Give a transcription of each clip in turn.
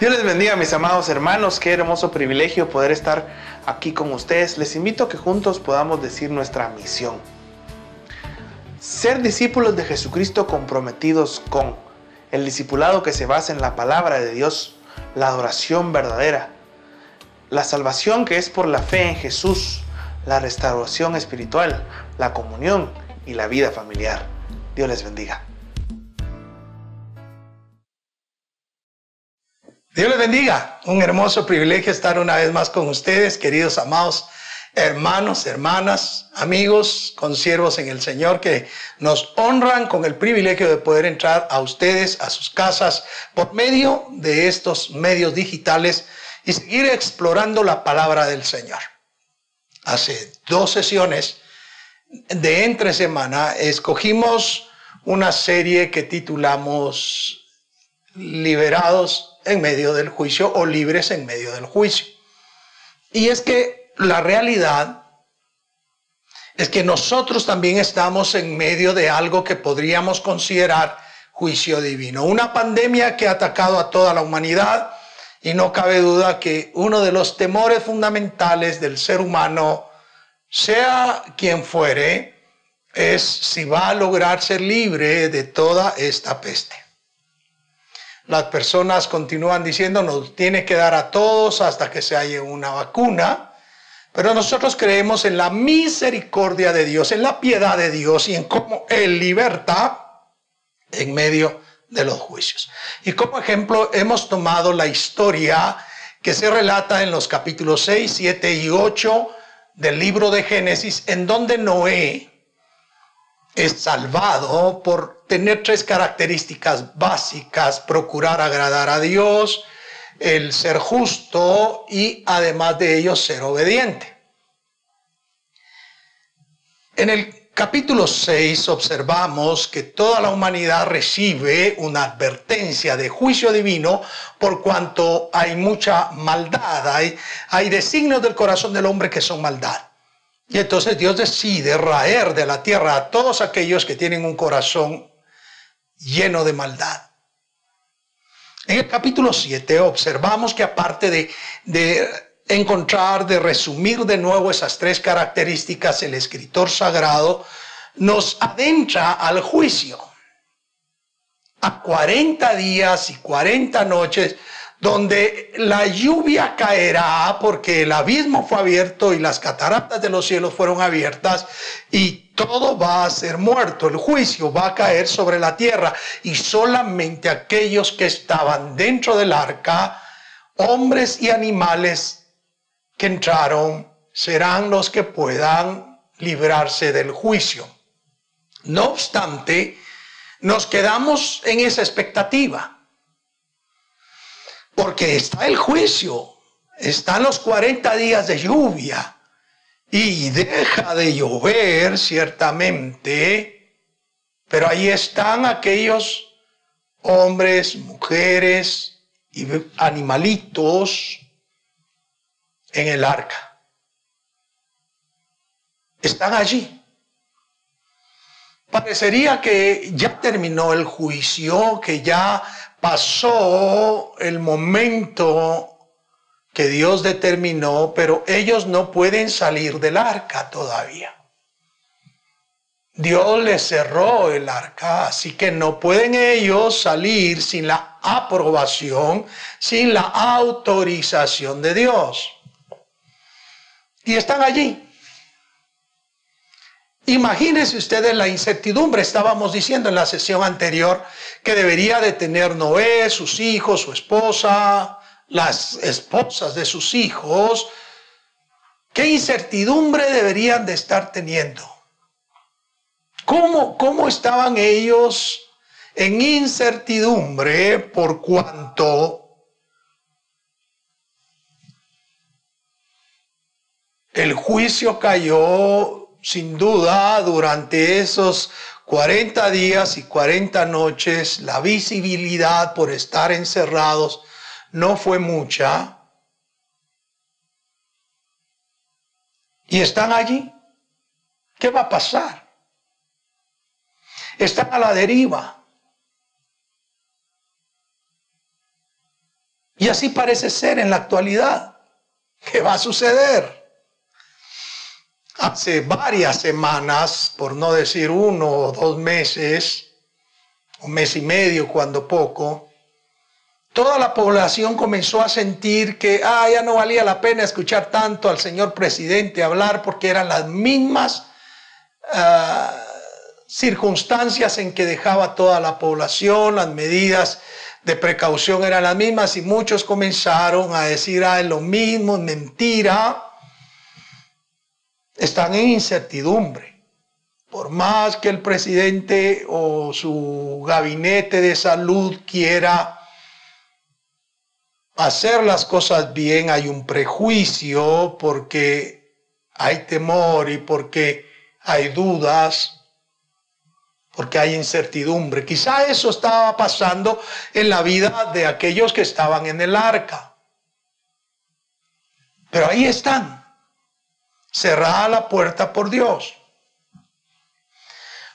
Dios les bendiga, mis amados hermanos. Qué hermoso privilegio poder estar aquí con ustedes. Les invito a que juntos podamos decir nuestra misión. Ser discípulos de Jesucristo comprometidos con el discipulado que se basa en la palabra de Dios, la adoración verdadera, la salvación que es por la fe en Jesús, la restauración espiritual, la comunión y la vida familiar. Dios les bendiga. Dios les bendiga. Un hermoso privilegio estar una vez más con ustedes, queridos amados hermanos, hermanas, amigos, consiervos en el Señor que nos honran con el privilegio de poder entrar a ustedes, a sus casas, por medio de estos medios digitales y seguir explorando la palabra del Señor. Hace dos sesiones de entre semana escogimos una serie que titulamos Liberados en medio del juicio o libres en medio del juicio. Y es que la realidad es que nosotros también estamos en medio de algo que podríamos considerar juicio divino. Una pandemia que ha atacado a toda la humanidad y no cabe duda que uno de los temores fundamentales del ser humano, sea quien fuere, es si va a lograr ser libre de toda esta peste. Las personas continúan diciendo nos tiene que dar a todos hasta que se haya una vacuna. Pero nosotros creemos en la misericordia de Dios, en la piedad de Dios y en cómo Él liberta en medio de los juicios. Y como ejemplo hemos tomado la historia que se relata en los capítulos 6, 7 y 8 del libro de Génesis, en donde Noé es salvado por tener tres características básicas, procurar agradar a Dios, el ser justo y además de ello ser obediente. En el capítulo 6 observamos que toda la humanidad recibe una advertencia de juicio divino por cuanto hay mucha maldad, hay, hay designios del corazón del hombre que son maldad. Y entonces Dios decide raer de la tierra a todos aquellos que tienen un corazón lleno de maldad. En el capítulo 7 observamos que aparte de, de, encontrar, de resumir de nuevo esas tres características, el escritor sagrado nos adentra al juicio. A 40 días y 40 noches donde la lluvia caerá porque el abismo fue abierto y las cataratas de los cielos fueron abiertas y todo va a ser muerto, el juicio va a caer sobre la tierra y solamente aquellos que estaban dentro del arca, hombres y animales que entraron, serán los que puedan librarse del juicio. No obstante, nos quedamos en esa expectativa porque está el juicio, están los 40 días de lluvia y deja de llover ciertamente, pero ahí están aquellos hombres, mujeres y animalitos en el arca. Están allí. Parecería que ya terminó el juicio, que ya pasó el momento que Dios determinó, pero ellos no pueden salir del arca todavía. Dios les cerró el arca, así que no pueden ellos salir sin la aprobación, sin la autorización de Dios. Y están allí. Imagínense ustedes la incertidumbre, estábamos diciendo en la sesión anterior que debería de tener Noé, sus hijos, su esposa, las esposas de sus hijos. ¿Qué incertidumbre deberían de estar teniendo? ¿Cómo, cómo estaban ellos en incertidumbre por cuanto el juicio cayó sin duda, durante esos 40 días y 40 noches, la visibilidad por estar encerrados no fue mucha. Y están allí. ¿Qué va a pasar? están a la deriva. Y así parece ser en la actualidad. ¿Qué va a suceder? Hace varias semanas, por no decir uno o dos meses, un mes y medio cuando poco, toda la población comenzó a sentir que ah, ya no valía la pena escuchar tanto al señor presidente hablar porque eran las mismas ah, circunstancias en que dejaba toda la población, las medidas de precaución eran las mismas y muchos comenzaron a decir, ah, es lo mismo, mentira están en incertidumbre. Por más que el presidente o su gabinete de salud quiera hacer las cosas bien, hay un prejuicio porque hay temor y porque hay dudas, porque hay incertidumbre. Quizá eso estaba pasando en la vida de aquellos que estaban en el arca. Pero ahí están cerrada la puerta por Dios.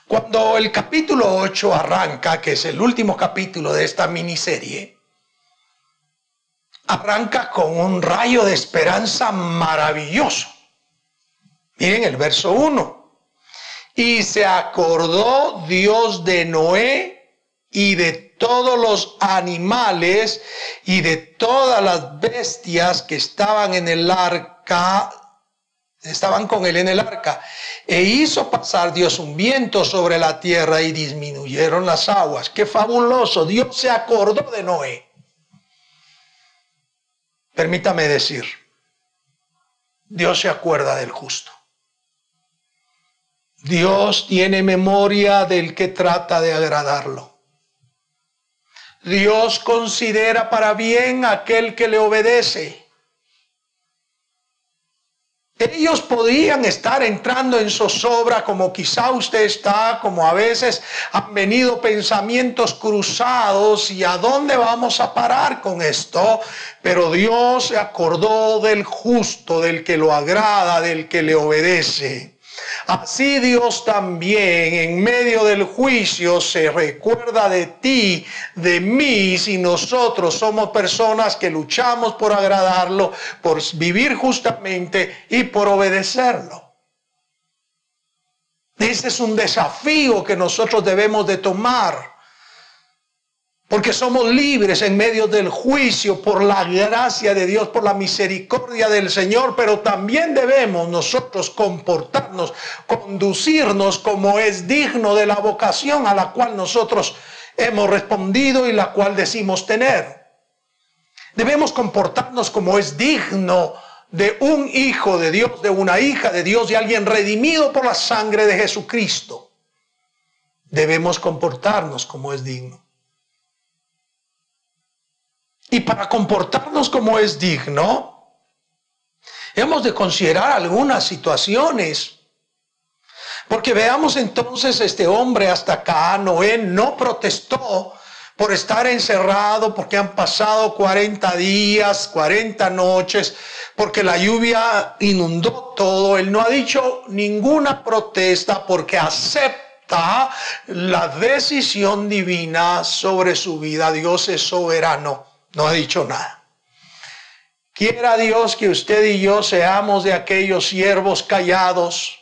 Cuando el capítulo 8 arranca, que es el último capítulo de esta miniserie, arranca con un rayo de esperanza maravilloso. Miren el verso 1. Y se acordó Dios de Noé y de todos los animales y de todas las bestias que estaban en el arca estaban con él en el arca. E hizo pasar Dios un viento sobre la tierra y disminuyeron las aguas. Qué fabuloso. Dios se acordó de Noé. Permítame decir, Dios se acuerda del justo. Dios tiene memoria del que trata de agradarlo. Dios considera para bien aquel que le obedece. Ellos podían estar entrando en zozobra como quizá usted está, como a veces han venido pensamientos cruzados y a dónde vamos a parar con esto. Pero Dios se acordó del justo, del que lo agrada, del que le obedece. Así Dios también en medio del juicio se recuerda de ti, de mí, si nosotros somos personas que luchamos por agradarlo, por vivir justamente y por obedecerlo. Este es un desafío que nosotros debemos de tomar porque somos libres en medio del juicio por la gracia de Dios, por la misericordia del Señor, pero también debemos nosotros comportarnos, conducirnos como es digno de la vocación a la cual nosotros hemos respondido y la cual decimos tener. Debemos comportarnos como es digno de un hijo de Dios, de una hija de Dios, de alguien redimido por la sangre de Jesucristo. Debemos comportarnos como es digno. Y para comportarnos como es digno, hemos de considerar algunas situaciones. Porque veamos entonces este hombre hasta acá, Noé no protestó por estar encerrado, porque han pasado 40 días, 40 noches, porque la lluvia inundó todo. Él no ha dicho ninguna protesta porque acepta la decisión divina sobre su vida. Dios es soberano. No ha dicho nada. Quiera Dios que usted y yo seamos de aquellos siervos callados.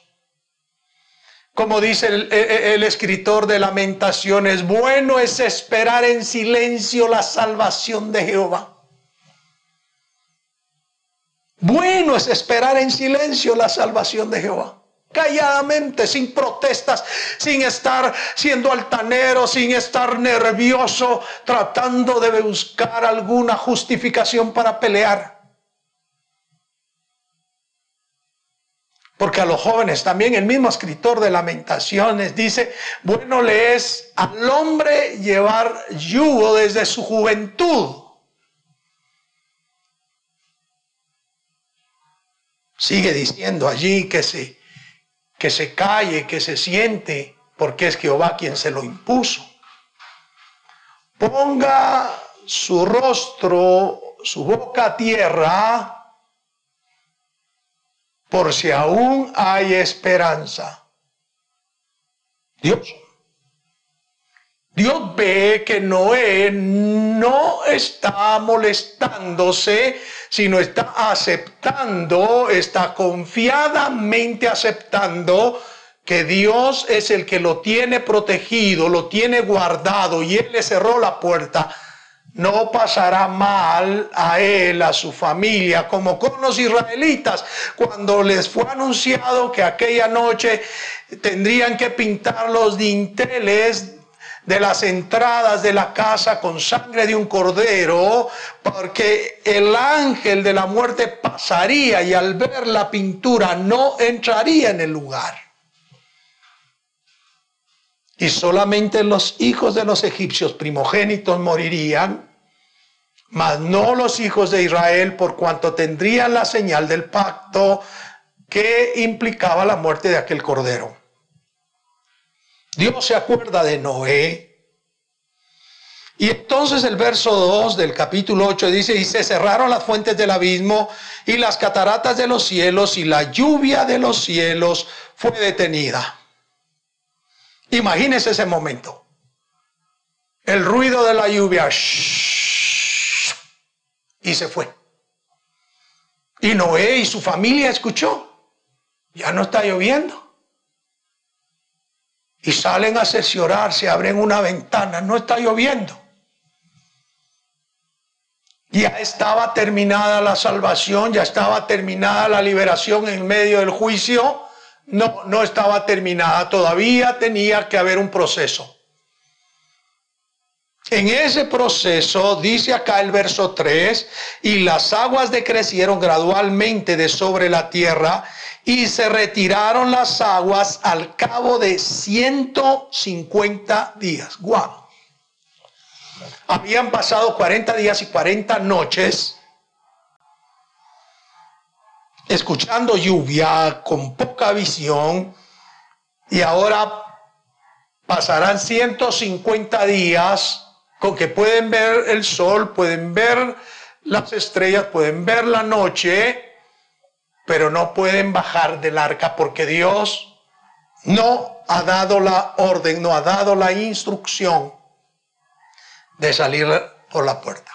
Como dice el, el, escritor de lamentaciones, bueno es esperar en silencio la salvación de Jehová. Bueno es esperar en silencio la salvación de Jehová calladamente, sin protestas, sin estar siendo altanero, sin estar nervioso, tratando de buscar alguna justificación para pelear. Porque a los jóvenes también el mismo escritor de lamentaciones dice, bueno le es al hombre llevar yugo desde su juventud. Sigue diciendo allí que sí que se calle, que se siente, porque es Jehová quien se lo impuso. Ponga su rostro, su boca a tierra, por si aún hay esperanza. Dios, Dios ve que Noé no está molestándose, sino está aceptando, está confiadamente aceptando que Dios es el que lo tiene protegido, lo tiene guardado y Él le cerró la puerta. No pasará mal a él, a su familia, como con los israelitas, cuando les fue anunciado que aquella noche tendrían que pintar los dinteles de las entradas de la casa con sangre de un cordero, porque el ángel de la muerte pasaría y al ver la pintura no entraría en el lugar. Y solamente los hijos de los egipcios primogénitos morirían mas no los hijos de Israel, por cuanto tendrían la señal del pacto que implicaba la muerte de aquel cordero. Dios se acuerda de Noé. Y entonces el verso 2 del capítulo 8 dice, y se cerraron las fuentes del abismo y las cataratas de los cielos y la lluvia de los cielos fue detenida. Imagínese ese momento. El ruido de la lluvia y se fue. Y Noé y su familia escuchó, ya no está lloviendo. Y salen a se abren una ventana, no está lloviendo. Ya estaba terminada la salvación, ya estaba terminada la liberación en medio del juicio. No, no estaba terminada, todavía tenía que haber un proceso. En ese proceso, dice acá el verso 3, y las aguas decrecieron gradualmente de sobre la tierra y se retiraron las aguas al cabo de 150 días. Guau. Habían pasado 40 días y 40 noches escuchando lluvia con poca visión y ahora pasarán 150 días con que pueden ver el sol, pueden ver las estrellas, pueden ver la noche, pero no pueden bajar del arca porque Dios no ha dado la orden, no ha dado la instrucción de salir por la puerta.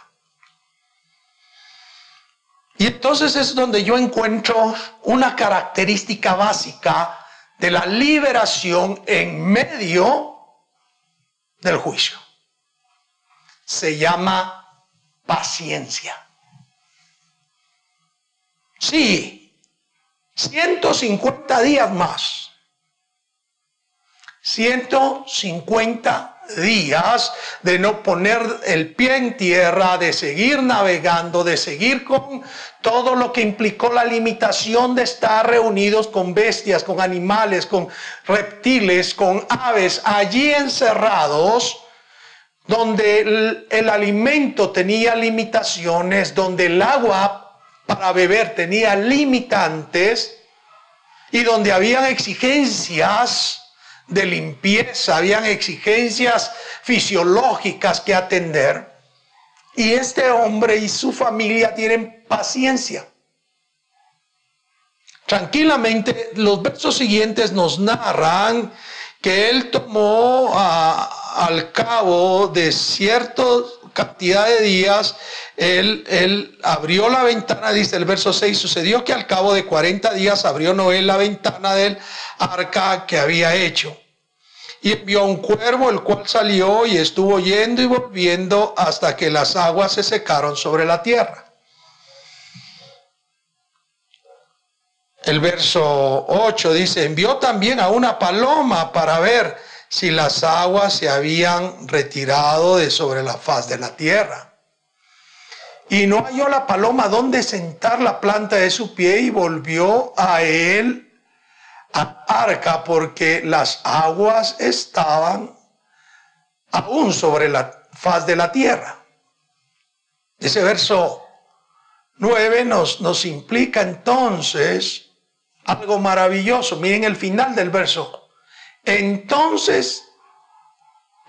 Y entonces es donde yo encuentro una característica básica de la liberación en medio del juicio se llama paciencia. Sí, 150 días más. 150 días de no poner el pie en tierra, de seguir navegando, de seguir con todo lo que implicó la limitación de estar reunidos con bestias, con animales, con reptiles, con aves, allí encerrados donde el, alimento tenía limitaciones, donde el agua para beber tenía limitantes y donde habían exigencias de limpieza, habían exigencias fisiológicas que atender. Y este hombre y su familia tienen paciencia. Tranquilamente, los versos siguientes nos narran que él tomó a, al cabo de cierta cantidad de días, él, abrió la ventana, dice el verso 6, sucedió que al cabo de 40 días abrió Noé la ventana del arca que había hecho. Y envió un cuervo, el cual salió y estuvo yendo y volviendo hasta que las aguas se secaron sobre la tierra. El verso 8 dice, envió también a una paloma para ver si las aguas se habían retirado de sobre la faz de la tierra. Y no halló la paloma donde sentar la planta de su pie y volvió a él a arca porque las aguas estaban aún sobre la faz de la tierra. Ese verso 9 nos, nos implica entonces algo maravilloso. Miren el final del verso entonces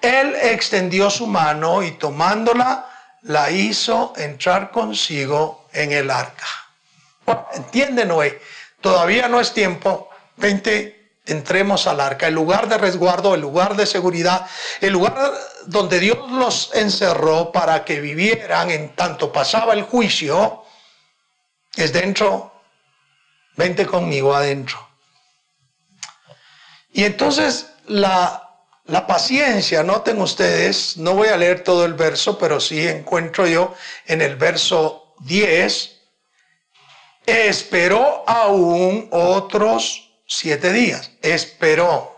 él extendió su mano y tomándola, la hizo entrar consigo en el arca. entiende Noé, todavía no es tiempo, vente, entremos al arca, el lugar de resguardo, el lugar de seguridad, el lugar donde Dios los encerró para que vivieran en tanto pasaba el juicio, es dentro, vente conmigo adentro. Y entonces la, la paciencia, noten ustedes, no voy a leer todo el verso, pero sí encuentro yo en el verso 10, esperó aún otros siete días. Esperó.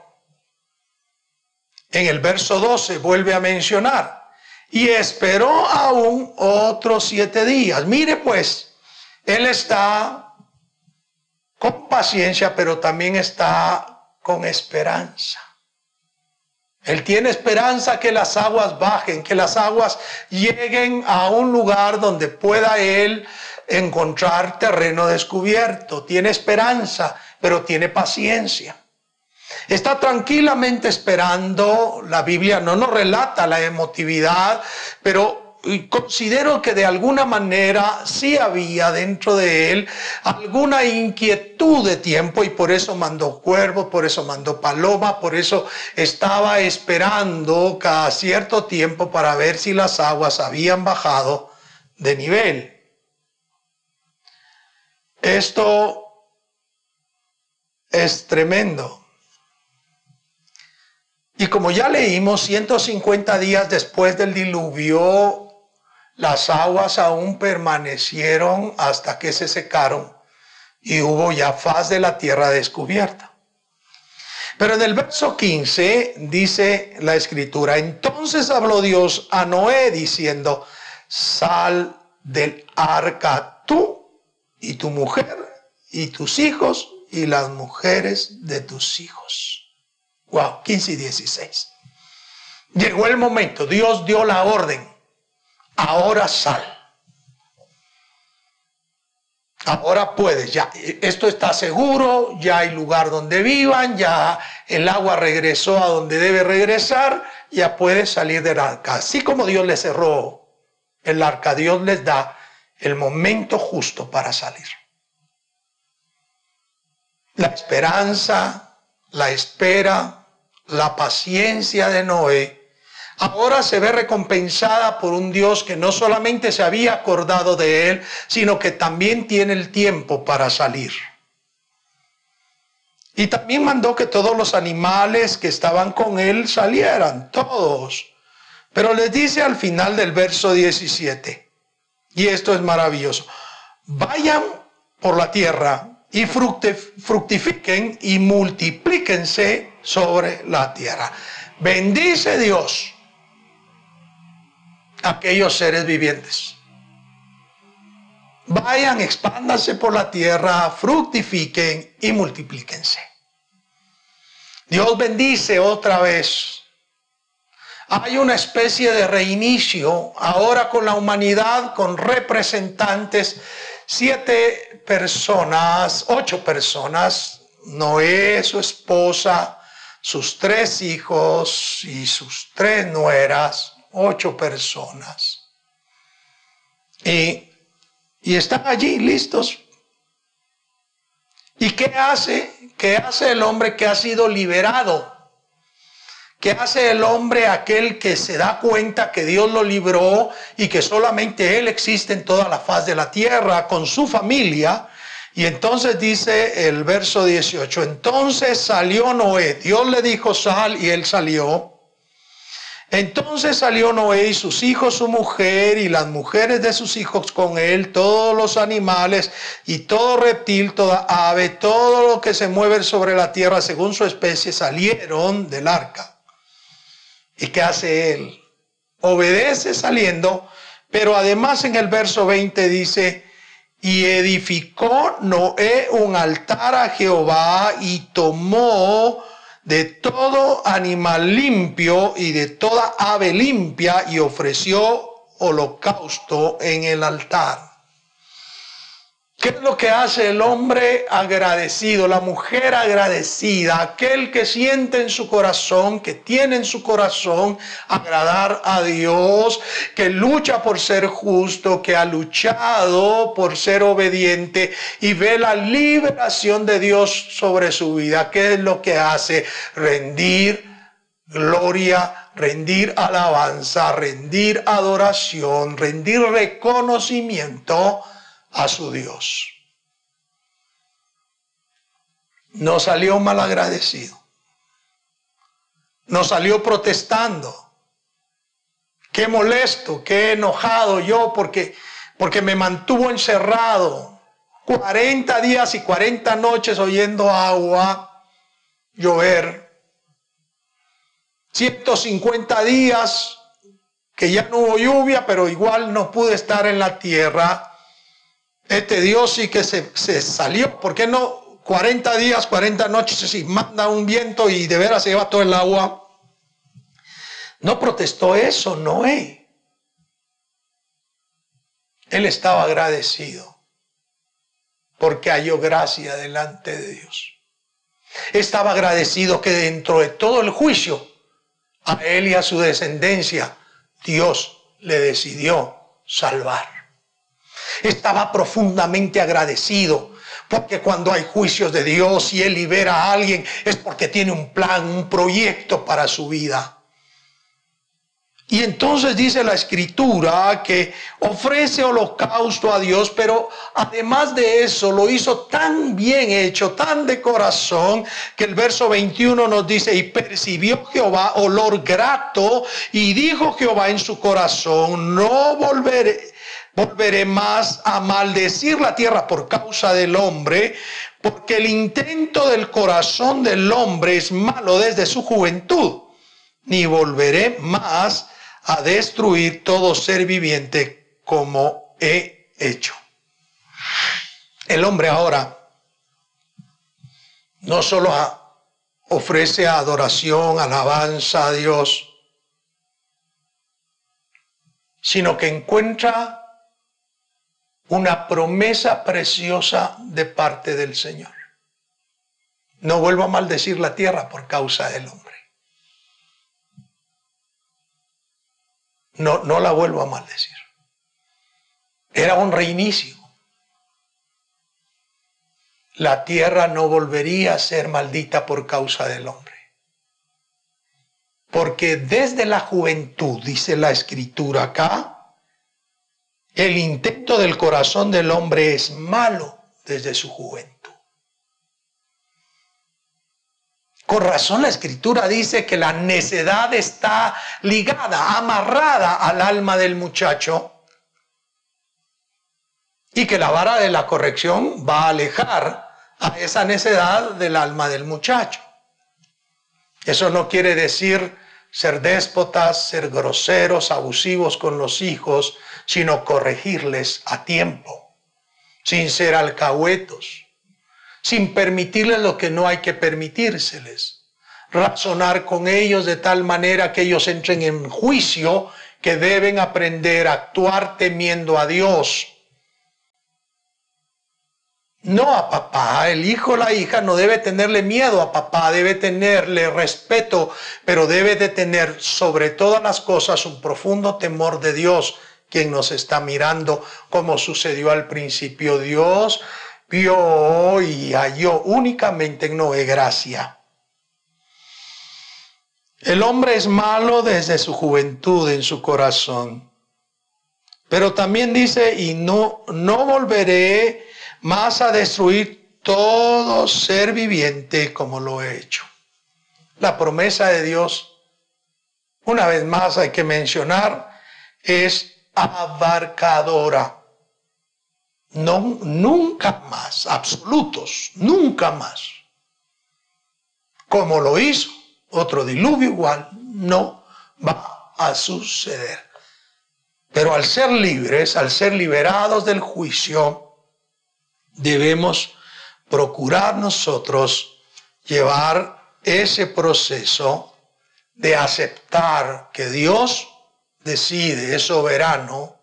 En el verso 12 vuelve a mencionar. Y esperó aún otros siete días. Mire pues, él está con paciencia, pero también está con esperanza. Él tiene esperanza que las aguas bajen, que las aguas lleguen a un lugar donde pueda él encontrar terreno descubierto. Tiene esperanza pero tiene paciencia. Está tranquilamente esperando, la Biblia no nos relata la emotividad, pero considero que de alguna manera sí había dentro de él alguna inquietud de tiempo y por eso mandó cuervo, por eso mandó paloma, por eso estaba esperando cada cierto tiempo para ver si las aguas habían bajado de nivel. Esto es tremendo. Y como ya leímos, 150 días después del diluvio, las aguas aún permanecieron hasta que se secaron y hubo ya faz de la tierra descubierta. Pero en el verso 15 dice la escritura, entonces habló Dios a Noé diciendo, sal del arca tú y tu mujer y tus hijos y las mujeres de tus hijos. Wow, 15 y 16. Llegó el momento, Dios dio la orden. Ahora sal. Ahora puedes, ya, esto está seguro, ya hay lugar donde vivan, ya el agua regresó a donde debe regresar, ya puedes salir del arca. Así como Dios le cerró el arca, Dios les da el momento justo para salir la esperanza, la espera, la paciencia de Noé, ahora se ve recompensada por un Dios que no solamente se había acordado de él, sino que también tiene el tiempo para salir. Y también mandó que todos los animales que estaban con él salieran, todos. Pero les dice al final del verso 17, y esto es maravilloso, vayan por la tierra y fructifiquen y multiplíquense sobre la tierra. Bendice Dios aquellos seres vivientes. Vayan, expándanse por la tierra, fructifiquen y multiplíquense. Dios bendice otra vez. Hay una especie de reinicio ahora con la humanidad, con representantes siete personas, ocho personas, Noé, su esposa, sus tres hijos y sus tres nueras, ocho personas. Y, y están allí listos. ¿Y qué hace? ¿Qué hace el hombre que ha sido liberado? ¿Qué hace el hombre aquel que se da cuenta que Dios lo libró y que solamente Él existe en toda la faz de la tierra con su familia? Y entonces dice el verso 18, entonces salió Noé, Dios le dijo sal y él salió. Entonces salió Noé y sus hijos, su mujer y las mujeres de sus hijos con él, todos los animales y todo reptil, toda ave, todo lo que se mueve sobre la tierra según su especie salieron del arca. ¿Y qué hace él? Obedece saliendo, pero además en el verso 20 dice, y edificó Noé un altar a Jehová y tomó de todo animal limpio y de toda ave limpia y ofreció holocausto en el altar. ¿Qué es lo que hace el hombre agradecido, la mujer agradecida, aquel que siente en su corazón, que tiene en su corazón agradar a Dios, que lucha por ser justo, que ha luchado por ser obediente y ve la liberación de Dios sobre su vida? ¿Qué es lo que hace? Rendir gloria, rendir alabanza, rendir adoración, rendir reconocimiento a su Dios. No salió mal agradecido. No salió protestando. Qué molesto, qué enojado yo porque, porque me mantuvo encerrado 40 días y 40 noches oyendo agua llover. 150 días que ya no hubo lluvia, pero igual no pude estar en la tierra este Dios sí que se, salió. ¿Por qué no 40 días, 40 noches y manda un viento y de veras se lleva todo el agua? No protestó eso Noé. Él estaba agradecido porque halló gracia delante de Dios. Estaba agradecido que dentro de todo el juicio, a él y a su descendencia, Dios le decidió salvar estaba profundamente agradecido. Porque cuando hay juicios de Dios y Él libera a alguien es porque tiene un plan, un proyecto para su vida. Y entonces dice la escritura que ofrece holocausto a Dios, pero además de eso lo hizo tan bien hecho, tan de corazón, que el verso 21 nos dice, y percibió Jehová olor grato, y dijo Jehová en su corazón, no volveré volveré más a maldecir la tierra por causa del hombre, porque el intento del corazón del hombre es malo desde su juventud, ni volveré más a destruir todo ser viviente como he hecho. El hombre ahora no solo ofrece adoración, alabanza a Dios, sino que encuentra una promesa preciosa de parte del Señor. No vuelvo a maldecir la tierra por causa del hombre. No, no la vuelvo a maldecir. Era un reinicio. La tierra no volvería a ser maldita por causa del hombre. Porque desde la juventud, dice la escritura acá, el intento del corazón del hombre es malo desde su juventud. Con razón la escritura dice que la necedad está ligada, amarrada al alma del muchacho y que la vara de la corrección va a alejar a esa necedad del alma del muchacho. Eso no quiere decir ser déspotas, ser groseros, abusivos con los hijos, sino corregirles a tiempo, sin ser alcahuetos, sin permitirles lo que no hay que permitírseles, razonar con ellos de tal manera que ellos entren en juicio que deben aprender a actuar temiendo a Dios. No a papá, el hijo o la hija no debe tenerle miedo a papá, debe tenerle respeto, pero debe de tener sobre todas las cosas un profundo temor de Dios quien nos está mirando, como sucedió al principio. Dios vio y halló únicamente en Noé gracia. El hombre es malo desde su juventud en su corazón. Pero también dice, y no, no volveré más a destruir todo ser viviente como lo he hecho. La promesa de Dios, una vez más hay que mencionar, es abarcadora. No, nunca más, absolutos, nunca más. Como lo hizo otro diluvio igual, no va a suceder. Pero al ser libres, al ser liberados del juicio, debemos procurar nosotros llevar ese proceso de aceptar que Dios decide, es soberano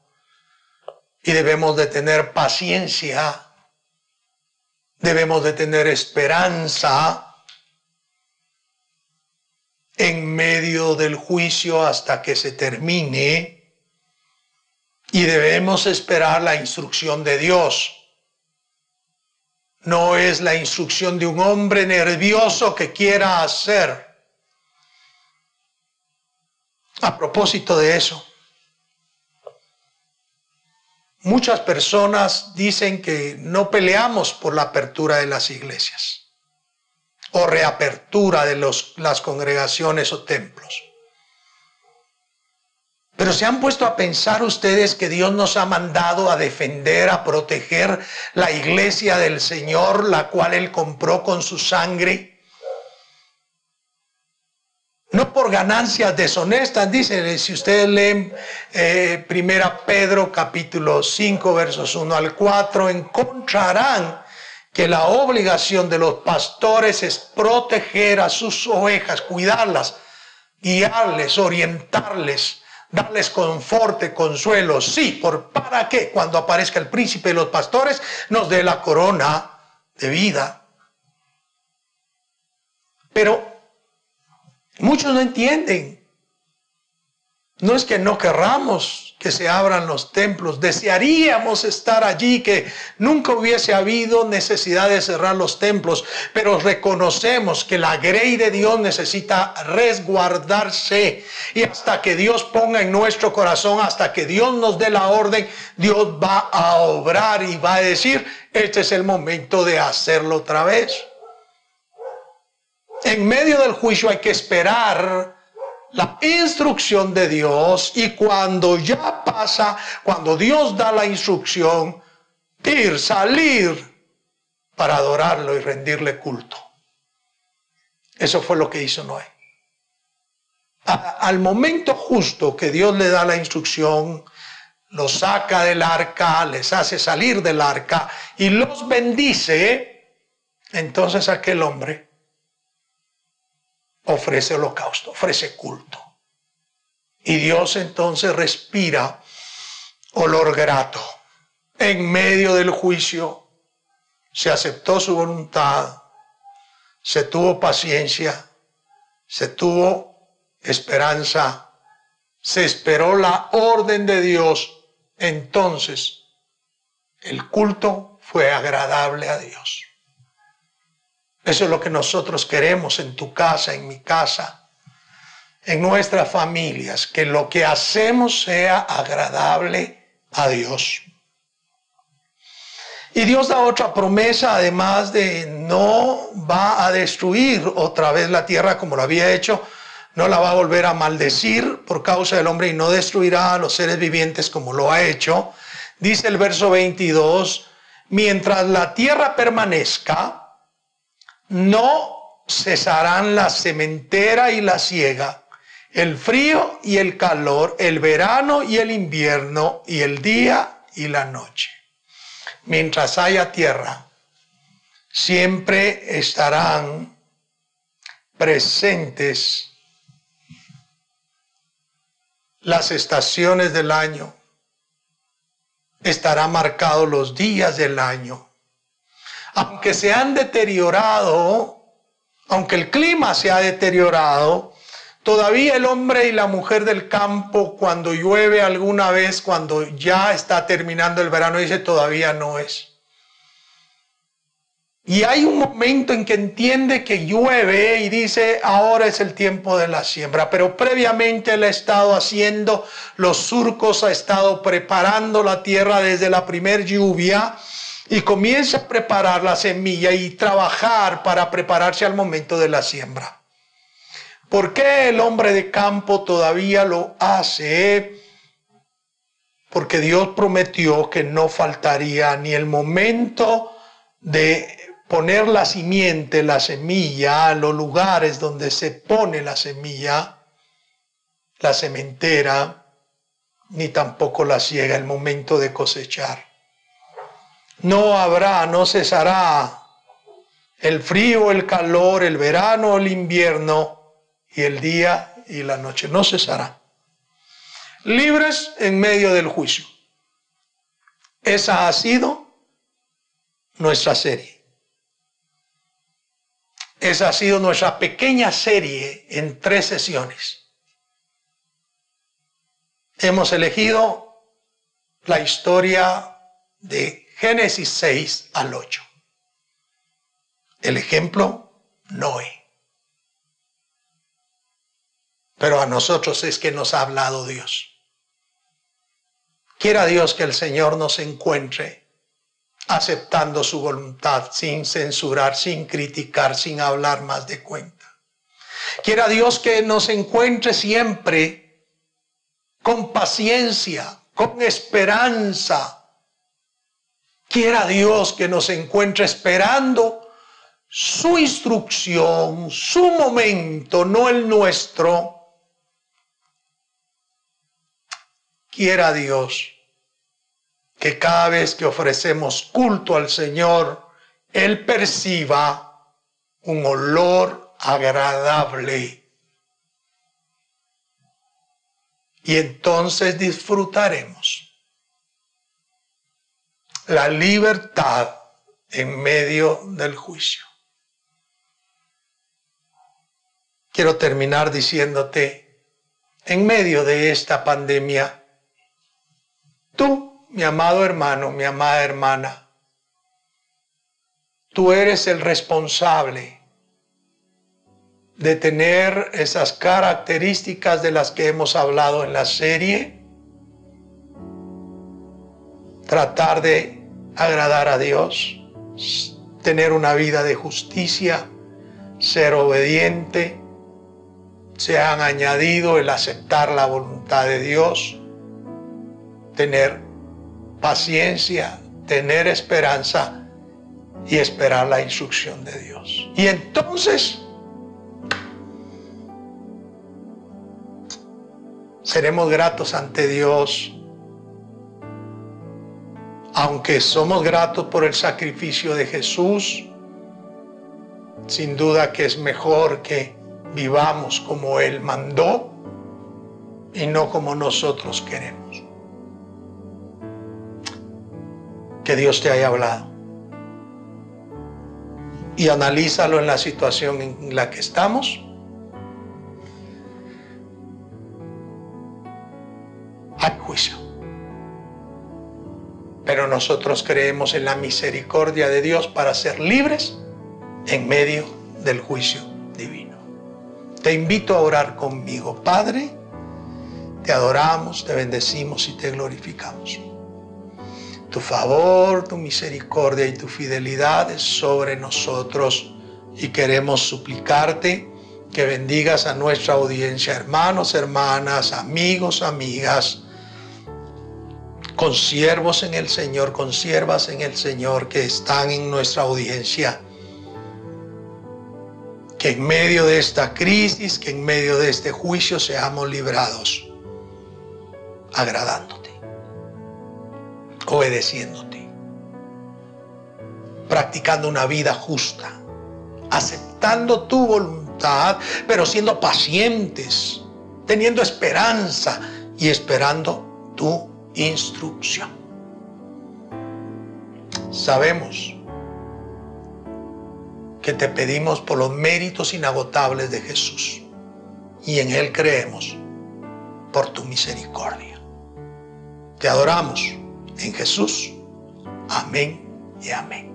y debemos de tener paciencia Debemos de tener esperanza en medio del juicio hasta que se termine y debemos esperar la instrucción de Dios. No es la instrucción de un hombre nervioso que quiera hacer. A propósito de eso, muchas personas dicen que no peleamos por la apertura de las iglesias o reapertura de los, las congregaciones o templos. Pero se han puesto a pensar ustedes que Dios nos ha mandado a defender, a proteger la iglesia del Señor, la cual Él compró con su sangre. No por ganancias deshonestas, dice, si ustedes leen eh, Primera Pedro capítulo 5 versos 1 al 4, encontrarán que la obligación de los pastores es proteger a sus ovejas, cuidarlas, guiarles, orientarles, darles conforte, consuelo, sí, por para que cuando aparezca el príncipe de los pastores nos dé la corona de vida. Pero muchos no entienden. No es que no querramos, que se abran los templos. Desearíamos estar allí, que nunca hubiese habido necesidad de cerrar los templos, pero reconocemos que la grey de Dios necesita resguardarse y hasta que Dios ponga en nuestro corazón, hasta que Dios nos dé la orden, Dios va a obrar y va a decir, este es el momento de hacerlo otra vez. En medio del juicio hay que esperar la instrucción de Dios y cuando ya pasa, cuando Dios da la instrucción, ir, salir para adorarlo y rendirle culto. Eso fue lo que hizo Noé. al momento justo que Dios le da la instrucción, los saca del arca, les hace salir del arca y los bendice, entonces aquel hombre ofrece holocausto, ofrece culto. Y Dios entonces respira olor grato. En medio del juicio se aceptó su voluntad, se tuvo paciencia, se tuvo esperanza, se esperó la orden de Dios. Entonces el culto fue agradable a Dios. Eso es lo que nosotros queremos en tu casa, en mi casa, en nuestras familias, que lo que hacemos sea agradable a Dios. Y Dios da otra promesa, además de no va a destruir otra vez la tierra como lo había hecho, no la va a volver a maldecir por causa del hombre y no destruirá a los seres vivientes como lo ha hecho. Dice el verso 22, mientras la tierra permanezca, no cesarán la sementera y la siega, el frío y el calor, el verano y el invierno, y el día y la noche. Mientras haya tierra, siempre estarán presentes las estaciones del año, estarán marcados los días del año aunque se han deteriorado, aunque el clima se ha deteriorado, todavía el hombre y la mujer del campo, cuando llueve alguna vez, cuando ya está terminando el verano, dice todavía no es. Y hay un momento en que entiende que llueve y dice, ahora es el tiempo de la siembra. Pero previamente él ha estado haciendo los surcos, ha estado preparando la tierra desde la primer lluvia y comienza a preparar la semilla y trabajar para prepararse al momento de la siembra. ¿Por qué el hombre de campo todavía lo hace? Porque Dios prometió que no faltaría ni el momento de poner la simiente, la semilla, los lugares donde se pone la semilla, la sementera, ni tampoco la ciega, el momento de cosechar. No habrá, no cesará el frío, el calor, el verano, el invierno y el día y la noche. No cesará. Libres en medio del juicio. Esa ha sido nuestra serie. esa ha sido nuestra pequeña serie en tres sesiones. Hemos elegido la historia de Génesis 6 al 8. El ejemplo, Noé. Pero a nosotros es que nos ha hablado Dios. Quiera Dios que el Señor nos encuentre aceptando su voluntad, sin censurar, sin criticar, sin hablar más de cuenta. Quiera Dios que nos encuentre siempre con paciencia, con esperanza. Quiera Dios que nos encuentre esperando su instrucción, su momento, no el nuestro. Quiera Dios que cada vez que ofrecemos culto al Señor, Él perciba un olor agradable. Y entonces disfrutaremos la libertad en medio del juicio. Quiero terminar diciéndote, en medio de esta pandemia, tú mi amado hermano, mi amada hermana, tú eres el responsable de tener esas características de las que hemos hablado en la serie, tratar de agradar a Dios, tener una vida de justicia, ser obediente, se han añadido el aceptar la voluntad de Dios, tener paciencia, tener esperanza y esperar la instrucción de Dios. Y entonces seremos gratos ante Dios, aunque somos gratos por el sacrificio de Jesús, sin duda que es mejor que vivamos como Él mandó y no como nosotros queremos. que Dios te haya hablado. Y analízalo en la situación en la que estamos. Nosotros creemos en la misericordia de Dios para ser libres en medio del juicio divino. Te invito a orar conmigo, Padre. Te adoramos, te bendecimos y te glorificamos. Tu favor, tu misericordia y tu fidelidad es sobre nosotros y queremos suplicarte que bendigas a nuestra audiencia, hermanos, hermanas, amigos, amigas, consiervos en el Señor, consiervas en el Señor que están en nuestra audiencia. Que en medio de esta crisis, que en medio de este juicio seamos librados, agradando obedeciéndote, practicando una vida justa, aceptando tu voluntad, pero siendo pacientes, teniendo esperanza y esperando tu instrucción. Sabemos que te pedimos por los méritos inagotables de Jesús y en Él creemos por tu misericordia. Te adoramos en Jesús. Amén y amén.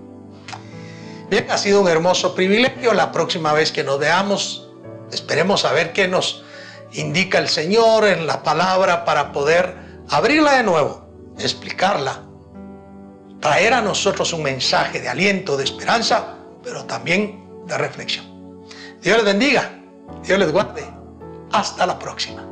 Bien, ha sido un hermoso privilegio. La próxima vez que nos veamos, esperemos a ver qué nos indica el Señor en la palabra para poder abrirla de nuevo, explicarla, traer a nosotros un mensaje de aliento, de esperanza, pero también de reflexión. Dios les bendiga, Dios les guarde. Hasta la próxima.